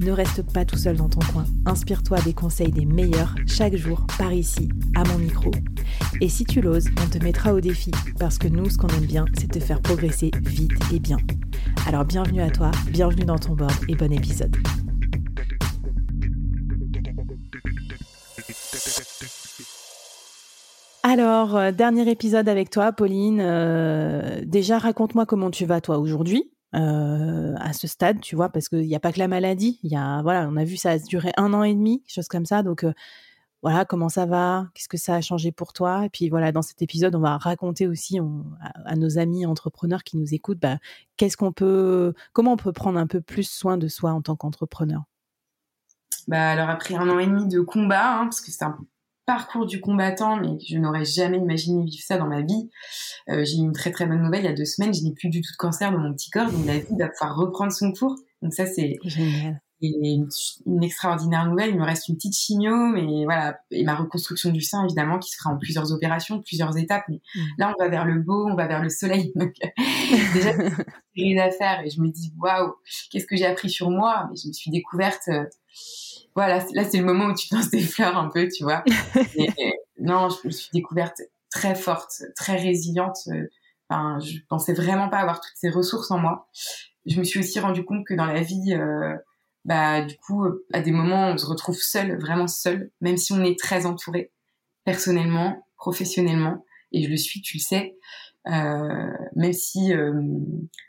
Ne reste pas tout seul dans ton coin. Inspire-toi des conseils des meilleurs chaque jour par ici, à mon micro. Et si tu l'oses, on te mettra au défi parce que nous, ce qu'on aime bien, c'est te faire progresser vite et bien. Alors bienvenue à toi, bienvenue dans ton board et bon épisode. Alors, euh, dernier épisode avec toi, Pauline. Euh, déjà, raconte-moi comment tu vas toi aujourd'hui. Euh, à ce stade, tu vois, parce qu'il n'y a pas que la maladie. Y a, voilà, on a vu ça a duré un an et demi, chose comme ça. Donc, euh, voilà, comment ça va Qu'est-ce que ça a changé pour toi Et puis, voilà, dans cet épisode, on va raconter aussi à, nos amis entrepreneurs qui nous écoutent, bah, qu'est-ce qu'on peut, comment on peut prendre un peu plus soin de soi en tant qu'entrepreneur? Bah, alors après un an et demi de combat, hein, parce que c'est un parcours du combattant, mais je n'aurais jamais imaginé vivre ça dans ma vie. Euh, j'ai eu une très très bonne nouvelle il y a deux semaines, je n'ai plus du tout de cancer dans mon petit corps, donc la vie va pouvoir reprendre son cours. Donc ça c'est une, une, extraordinaire nouvelle. Il me reste une petite chimio, mais voilà, et ma reconstruction du sein évidemment qui se fera en plusieurs opérations, plusieurs étapes. Mais mm. là on va vers le beau, on va vers le soleil. Donc déjà rien à faire et je me dis waouh, qu'est-ce que j'ai appris sur moi? Mais je me suis découverte. Euh, voilà, là c'est le moment où tu lances des fleurs un peu, tu vois. non, je me suis découverte très forte, très résiliente. Euh, enfin, je pensais vraiment pas avoir toutes ces ressources en moi. Je me suis aussi rendu compte que dans la vie, euh, bah du coup, à des moments, on se retrouve seul, vraiment seul, même si on est très entouré, personnellement, professionnellement. Et je le suis, tu le sais. Euh, même si,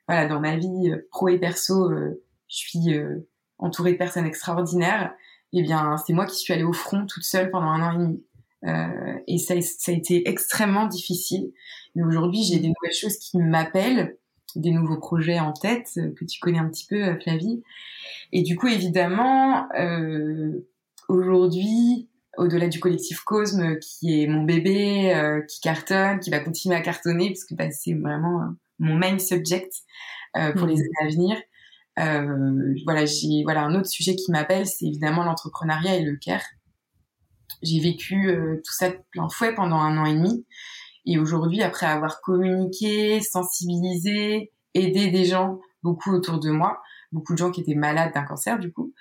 voilà, dans ma vie pro et perso, je suis entourée de personnes extraordinaires eh bien, c'est moi qui suis allée au front toute seule pendant un an et demi. Euh, et ça, ça, a été extrêmement difficile. Mais aujourd'hui, j'ai des nouvelles choses qui m'appellent, des nouveaux projets en tête euh, que tu connais un petit peu, euh, Flavie. Et du coup, évidemment, euh, aujourd'hui, au-delà du collectif Cosme, qui est mon bébé, euh, qui cartonne, qui va continuer à cartonner, parce que bah, c'est vraiment mon main subject pour mmh. les années à venir. Voilà, j'ai voilà un autre sujet qui m'appelle, c'est évidemment l'entrepreneuriat et le care. J'ai vécu tout ça de plein fouet pendant un an et demi. Et aujourd'hui, après avoir communiqué, sensibilisé, aidé des gens beaucoup autour de moi, beaucoup de gens qui étaient malades d'un cancer du coup,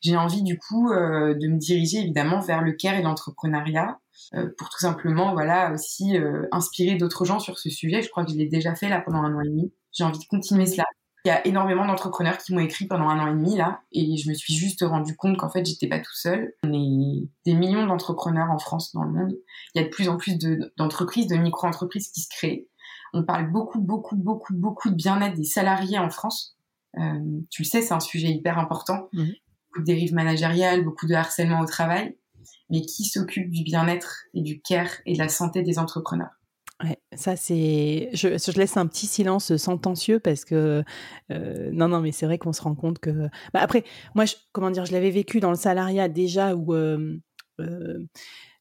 j'ai envie du coup euh, de me diriger évidemment vers le care et l'entrepreneuriat euh, pour tout simplement voilà aussi euh, inspirer d'autres gens sur ce sujet. Je crois que je l'ai déjà fait là pendant un an et demi. J'ai envie de continuer cela. Il y a énormément d'entrepreneurs qui m'ont écrit pendant un an et demi là, et je me suis juste rendu compte qu'en fait j'étais pas tout seul. On est des millions d'entrepreneurs en France, dans le monde. Il y a de plus en plus d'entreprises, de, micro-entreprises qui se créent. On parle beaucoup, beaucoup, beaucoup, beaucoup de bien-être des salariés en France. Euh, tu le sais, c'est un sujet hyper important. Beaucoup de dérives managériales, beaucoup de harcèlement au travail. Mais qui s'occupe du bien-être et du care et de la santé des entrepreneurs? Ouais, ça c'est. Je, laisse un petit silence sentencieux parce que euh, non, non, mais c'est vrai qu'on se rend compte que. Bah après, moi, je, comment dire, je l'avais vécu dans le salariat déjà où. Euh, euh,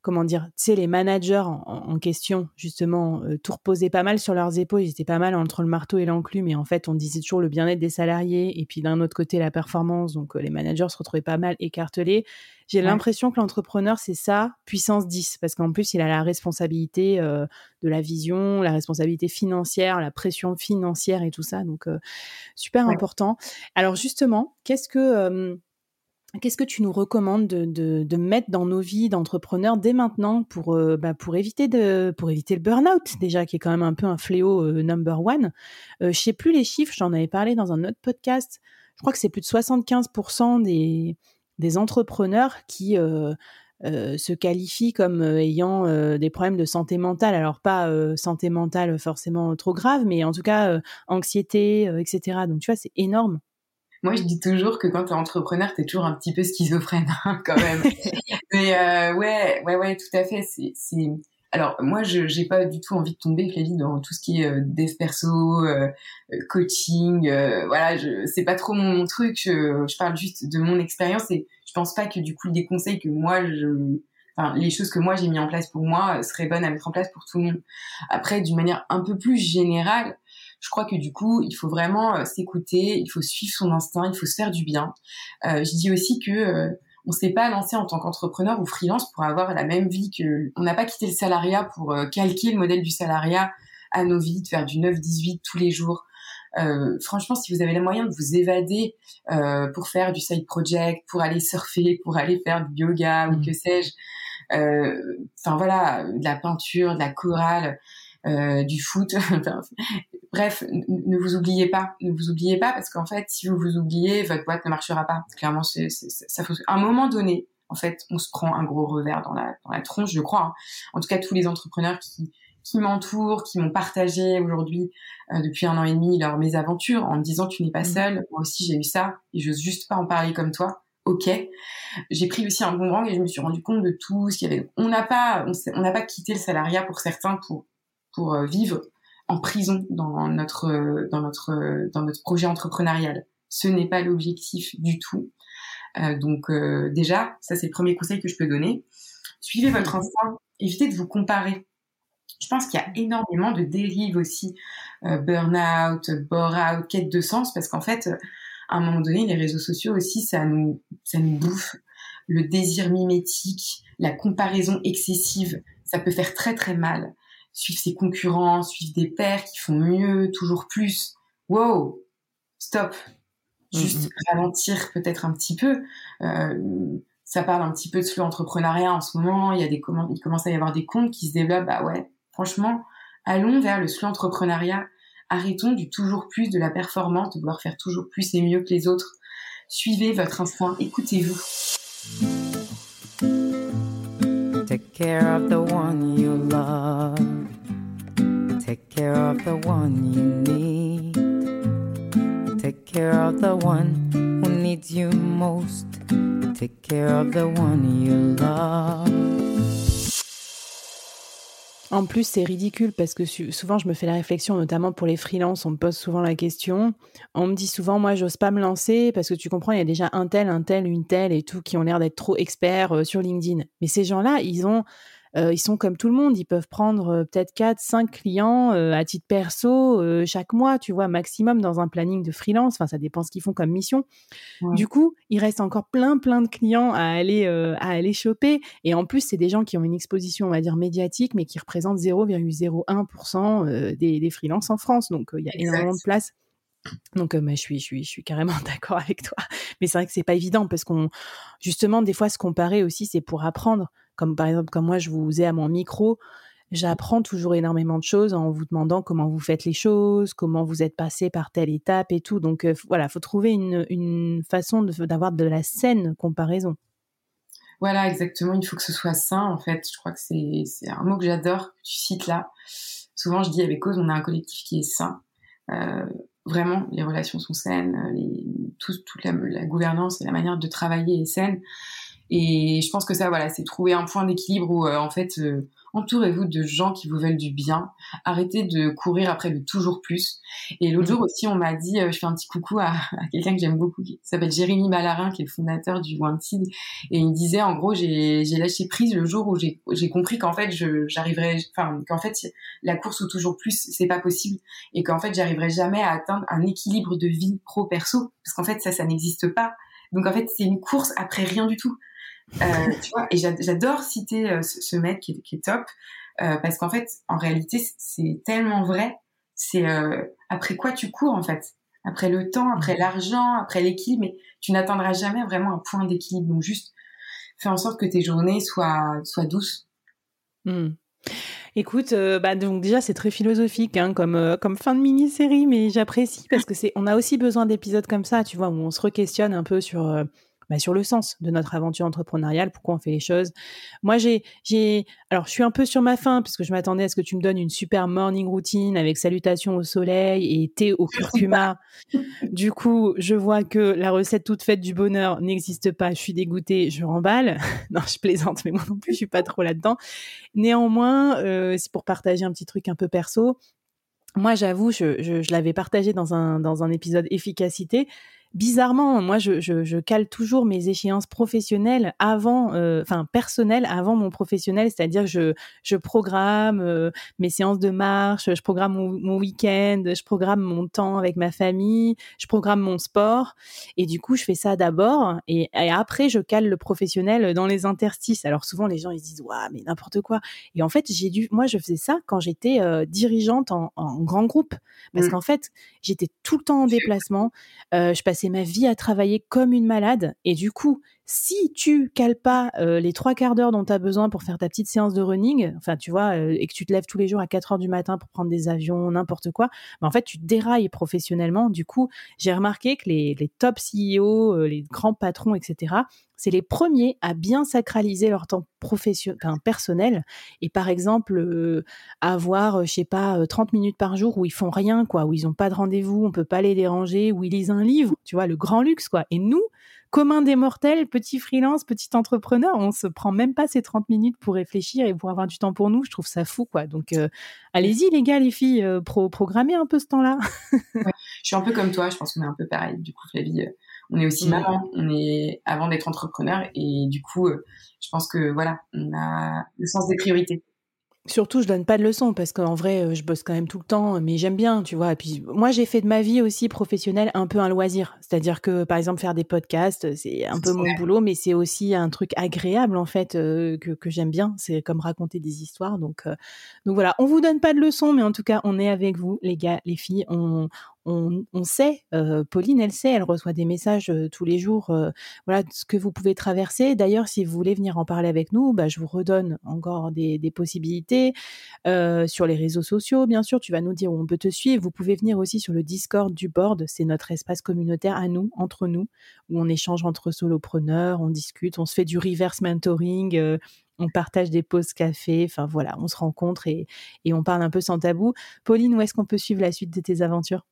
comment dire, tu sais, les managers en, question, justement, euh, tout reposait pas mal sur leurs épaules, ils étaient pas mal entre le marteau et l'enclume, et en fait, on disait toujours le bien-être des salariés, et puis d'un autre côté, la performance, donc euh, les managers se retrouvaient pas mal écartelés. J'ai l'impression que l'entrepreneur, c'est ça, puissance 10, parce qu'en plus, il a la responsabilité euh, de la vision, la responsabilité financière, la pression financière et tout ça, donc super important. Alors justement, qu'est-ce que Qu'est-ce que tu nous recommandes de, mettre dans nos vies d'entrepreneurs dès maintenant pour, euh, bah, pour, éviter le burn-out, déjà, qui est quand même un peu un fléau euh, number one euh, Je sais plus les chiffres, j'en avais parlé dans un autre podcast. Je crois que c'est plus de 75% des, entrepreneurs qui euh, se qualifient comme ayant des problèmes de santé mentale. Alors, pas santé mentale forcément trop grave, mais en tout cas, anxiété, etc. Donc, tu vois, c'est énorme. Moi, je dis toujours que quand t'es entrepreneur, t'es toujours un petit peu schizophrène, hein, quand même. Mais euh, ouais, ouais, ouais, tout à fait. C'est, c'est... Alors moi, je j'ai pas du tout envie de tomber, Flavie, dans tout ce qui est euh, dev perso, euh, euh, coaching. Euh, voilà, je c'est pas trop mon, truc. Je, je, parle juste de mon expérience et je pense pas que du coup des conseils que moi je Enfin, les choses que moi j'ai mis en place pour moi seraient bonnes à mettre en place pour tout le monde. Après, d'une manière un peu plus générale, Je crois que du coup, il faut vraiment s'écouter, il faut suivre son instinct, il faut se faire du bien. je dis aussi que on s'est pas lancé en tant qu'entrepreneur ou freelance pour avoir la même vie que on n'a pas quitté le salariat pour calquer le modèle du salariat à nos vies, de faire du 9-18 tous les jours. Euh, franchement, si vous avez les moyens de vous évader euh, pour faire du side project, pour aller surfer, pour aller faire du yoga ou mmh. que sais-je, euh, enfin voilà, de la peinture, de la chorale, euh, du foot, bref, ne vous oubliez pas, ne vous oubliez pas parce qu'en fait, si vous vous oubliez, votre boîte ne marchera pas. Clairement, c'est, ça faut, à un moment donné, en fait, on se prend un gros revers dans la, dans la tronche, je crois. Hein. En tout cas, tous les entrepreneurs qui qui m'entourent, qui m'ont partagé aujourd'hui euh, depuis un an et demi leur mésaventures en me disant tu n'es pas mmh. seule, moi aussi j'ai eu ça et j'ose juste pas en parler comme toi. Ok, j'ai pris aussi un bon rang et je me suis rendu compte de tout ce qu'il y avait. On n'a pas, on n'a pas quitté le salariat pour certains pour pour euh, vivre en prison dans notre dans notre dans notre projet entrepreneurial. Ce n'est pas l'objectif du tout. Euh, donc euh, déjà, ça c'est le premier conseil que je peux donner. Suivez votre instinct, évitez de vous comparer je pense qu'il y a énormément de dérives aussi, euh, burn-out, bore-out, quête de sens, parce qu'en fait, à un moment donné, les réseaux sociaux aussi, ça nous, ça nous bouffe. Le désir mimétique, la comparaison excessive, ça peut faire très très mal. Suivre ses concurrents, suivre des pairs qui font mieux, toujours plus. Wow, stop. Mm, Juste ralentir peut-être un petit peu. Euh, ça parle un petit peu de slow entrepreneuriat en ce moment. Il y a des il commence à y avoir des comptes qui se développent. Bah ouais, Franchement, allons vers le slow entrepreneuriat. Arrêtons du toujours plus, de la performance, de vouloir faire toujours plus et mieux que les autres. Suivez votre instinct, écoutez-vous. Take care of the one you love. Take care of the one you need. Take care of the one who needs you most. Take care of the one you love. En plus, c'est ridicule parce que souvent, je me fais la réflexion, notamment pour les freelances, on me pose souvent la question. On me dit souvent, moi, j'ose pas me lancer parce que tu comprends, il y a déjà un tel, un tel, une telle et tout qui ont l'air d'être trop experts euh, sur LinkedIn. Mais ces gens-là, ils ont ils sont comme tout le monde, ils peuvent prendre euh, peut-être 4, 5 clients euh, à titre perso chaque mois, tu vois, maximum dans un planning de freelance. Enfin, ça dépend ce qu'ils font comme mission. Du coup, il reste encore plein, plein de clients à aller, à aller choper. Et en plus, c'est des gens qui ont une exposition, on va dire, médiatique, mais qui représentent 0,01% des, des freelances en France. Donc, il y a énormément de place. Donc, je, suis, je, suis, je suis carrément d'accord avec toi. Mais c'est vrai que c'est pas évident parce qu'on, justement, des fois, se comparer aussi, c'est pour apprendre. Comme par exemple, comme moi, je vous ai à mon micro, j'apprends toujours énormément de choses en vous demandant comment vous faites les choses, comment vous êtes passé par telle étape et tout. Donc euh, voilà, faut trouver une, façon d'avoir de, la saine comparaison. Voilà, exactement. Il faut que ce soit sain, en fait. Je crois que c'est un mot que j'adore, que tu cites là. Souvent, je dis avec cause, on a un collectif qui est sain. Euh, vraiment, les relations sont saines, tout, toute la, gouvernance et la manière de travailler est saine. Et je pense que ça, voilà, c'est trouver un point d'équilibre où, euh, en fait, euh, entourez-vous de gens qui vous veulent du bien. Arrêtez de courir après le toujours plus. Et l'autre jour aussi, on m'a dit, euh, je fais un petit coucou à, quelqu'un que j'aime beaucoup, qui s'appelle Jérémy Malarin, qui est le fondateur du Wanted. Et il me disait, en gros, j'ai lâché prise le jour où j'ai compris qu'en fait, j'arriverais, enfin, qu'en fait, la course ou toujours plus, c'est pas possible. Et qu'en fait, j'arriverai jamais à atteindre un équilibre de vie pro-perso. Parce qu'en fait, ça, ça n'existe pas. Donc en fait, c'est une course après rien du tout. Euh, et j'adore citer euh, ce, mec qui est, top euh, parce qu'en fait, en réalité, c'est tellement vrai. C'est après quoi tu cours en fait? Après le temps, après l'argent, après l'équilibre, mais tu n'atteindras jamais vraiment un point d'équilibre. Donc juste fais en sorte que tes journées soient douces. Mmh. Écoute, bah donc déjà c'est très philosophique hein, comme comme fin de mini-série, mais j'apprécie parce que c'est on a aussi besoin d'épisodes comme ça, tu vois, où on se re-questionne un peu sur bah, sur le sens de notre aventure entrepreneuriale, pourquoi on fait les choses. Moi, j'ai, j'ai, alors je suis un peu sur ma faim parce que je m'attendais à ce que tu me donnes une super morning routine avec salutations au soleil et thé au curcuma. du coup, je vois que la recette toute faite du bonheur n'existe pas. Je suis dégoûtée, je remballe. non, je plaisante, mais moi non plus, je suis pas trop là-dedans. Néanmoins, euh, c'est pour partager un petit truc un peu perso. Moi, j'avoue, je, je, je l'avais partagé dans un, dans un épisode efficacité bizarrement, moi, je, je, cale toujours mes échéances professionnelles avant, euh, enfin personnelles avant mon professionnel, c'est-à-dire je, je programme euh, mes séances de marche, je programme mon, week-end, je programme mon temps avec ma famille, je programme mon sport, et du coup, je fais ça d'abord, et, après, je cale le professionnel dans les interstices. Alors souvent, les gens ils se disent, waouh, mais n'importe quoi. Et en fait, j'ai dû, moi, je faisais ça quand j'étais euh, dirigeante en, en, grand groupe, parce mmh. qu'en fait, j'étais tout le temps en déplacement, je passais ma vie à travailler comme une malade. Et du coup, si tu cales pas euh, les trois quarts d'heure dont tu as besoin pour faire ta petite séance de running, enfin, tu vois, euh, et que tu te lèves tous les jours à 4 heures du matin pour prendre des avions, n'importe quoi, bah, en fait, tu dérailles professionnellement. Du coup, j'ai remarqué que les, les top CEO, euh, les grands patrons, etc., c'est les premiers à bien sacraliser leur temps professionnel, personnel. Et par exemple, avoir, je sais pas, 30 minutes par jour où ils font rien, quoi, où ils ont pas de rendez-vous, on peut pas les déranger, où ils lisent un livre, tu vois, le grand luxe, quoi. Et nous, commun des mortels, petit freelance, petit entrepreneur, on se prend même pas ces 30 minutes pour réfléchir et pour avoir du temps pour nous. Je trouve ça fou, quoi. Donc, euh, allez-y, les gars, les filles, euh, programmez un peu ce temps-là. je suis un peu comme toi, je pense qu'on est un peu pareil. Du coup, Flavie, euh, on est aussi maman, on est avant d'être entrepreneur et du coup, je pense que voilà, on a le sens des priorités. Surtout, je donne pas de leçons parce qu'en vrai, euh, je bosse quand même tout le temps, mais j'aime bien, tu vois. Et puis, moi, j'ai fait de ma vie aussi professionnelle un peu un loisir. C'est-à-dire que, par exemple, faire des podcasts, c'est un peu mon boulot, mais c'est aussi un truc agréable, en fait, euh, que, que j'aime bien. C'est comme raconter des histoires. Donc, euh, donc voilà, on vous donne pas de leçons, mais en tout cas, on est avec vous, les gars, les filles. On, on, sait, euh, Pauline, elle sait, elle reçoit des messages euh, tous les jours, euh, voilà ce que vous pouvez traverser. D'ailleurs, si vous voulez venir en parler avec nous, bah, je vous redonne encore des, possibilités sur les réseaux sociaux. Bien sûr, tu vas nous dire où on peut te suivre. Vous pouvez venir aussi sur le Discord du board, c'est notre espace communautaire à nous, entre nous, où on échange entre solopreneurs, on discute, on se fait du reverse mentoring on partage des pauses café, enfin voilà, on se rencontre et, et, on parle un peu sans tabou. Pauline, où est-ce qu'on peut suivre la suite de tes aventures?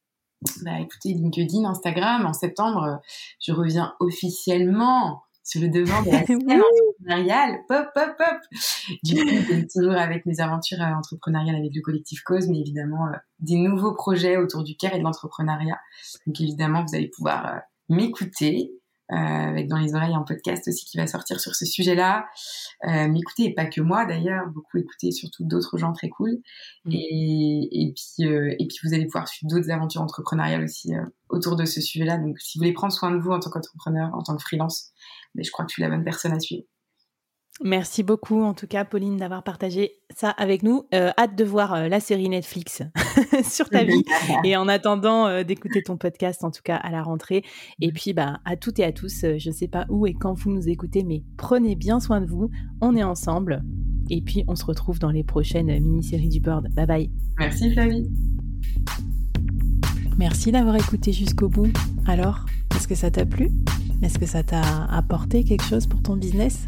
Bah, écoutez, LinkedIn, Instagram, en septembre, je reviens officiellement sur le devant de la scène entrepreneuriale. Pop, pop, pop. Du coup, toujours avec mes aventures euh, entrepreneuriales avec le collectif Cause, mais évidemment, euh, des nouveaux projets autour du care et de l'entrepreneuriat. Donc, évidemment, vous allez pouvoir euh, m'écouter euh, avec dans les oreilles un podcast aussi qui va sortir sur ce sujet-là. Euh, M'écouter et pas que moi d'ailleurs, beaucoup écouter surtout d'autres gens très cool. Mm. Et, et puis euh, et puis vous allez pouvoir suivre d'autres aventures entrepreneuriales aussi euh, autour de ce sujet-là. Donc si vous voulez prendre soin de vous en tant qu'entrepreneur, en tant que freelance, mais je crois que je suis la bonne personne à suivre. Merci beaucoup, en tout cas, Pauline, d'avoir partagé ça avec nous. Euh, hâte de voir euh, la série Netflix sur ta vie. Et en attendant euh, d'écouter ton podcast, en tout cas, à la rentrée. Et puis, bah, à toutes et à tous, je ne sais pas où et quand vous nous écoutez, mais prenez bien soin de vous. On est ensemble. Et puis, on se retrouve dans les prochaines mini-séries du board. Bye bye. Merci, Flavie. Merci d'avoir écouté jusqu'au bout. Alors, est-ce que ça t'a plu? Est-ce que ça t'a apporté quelque chose pour ton business?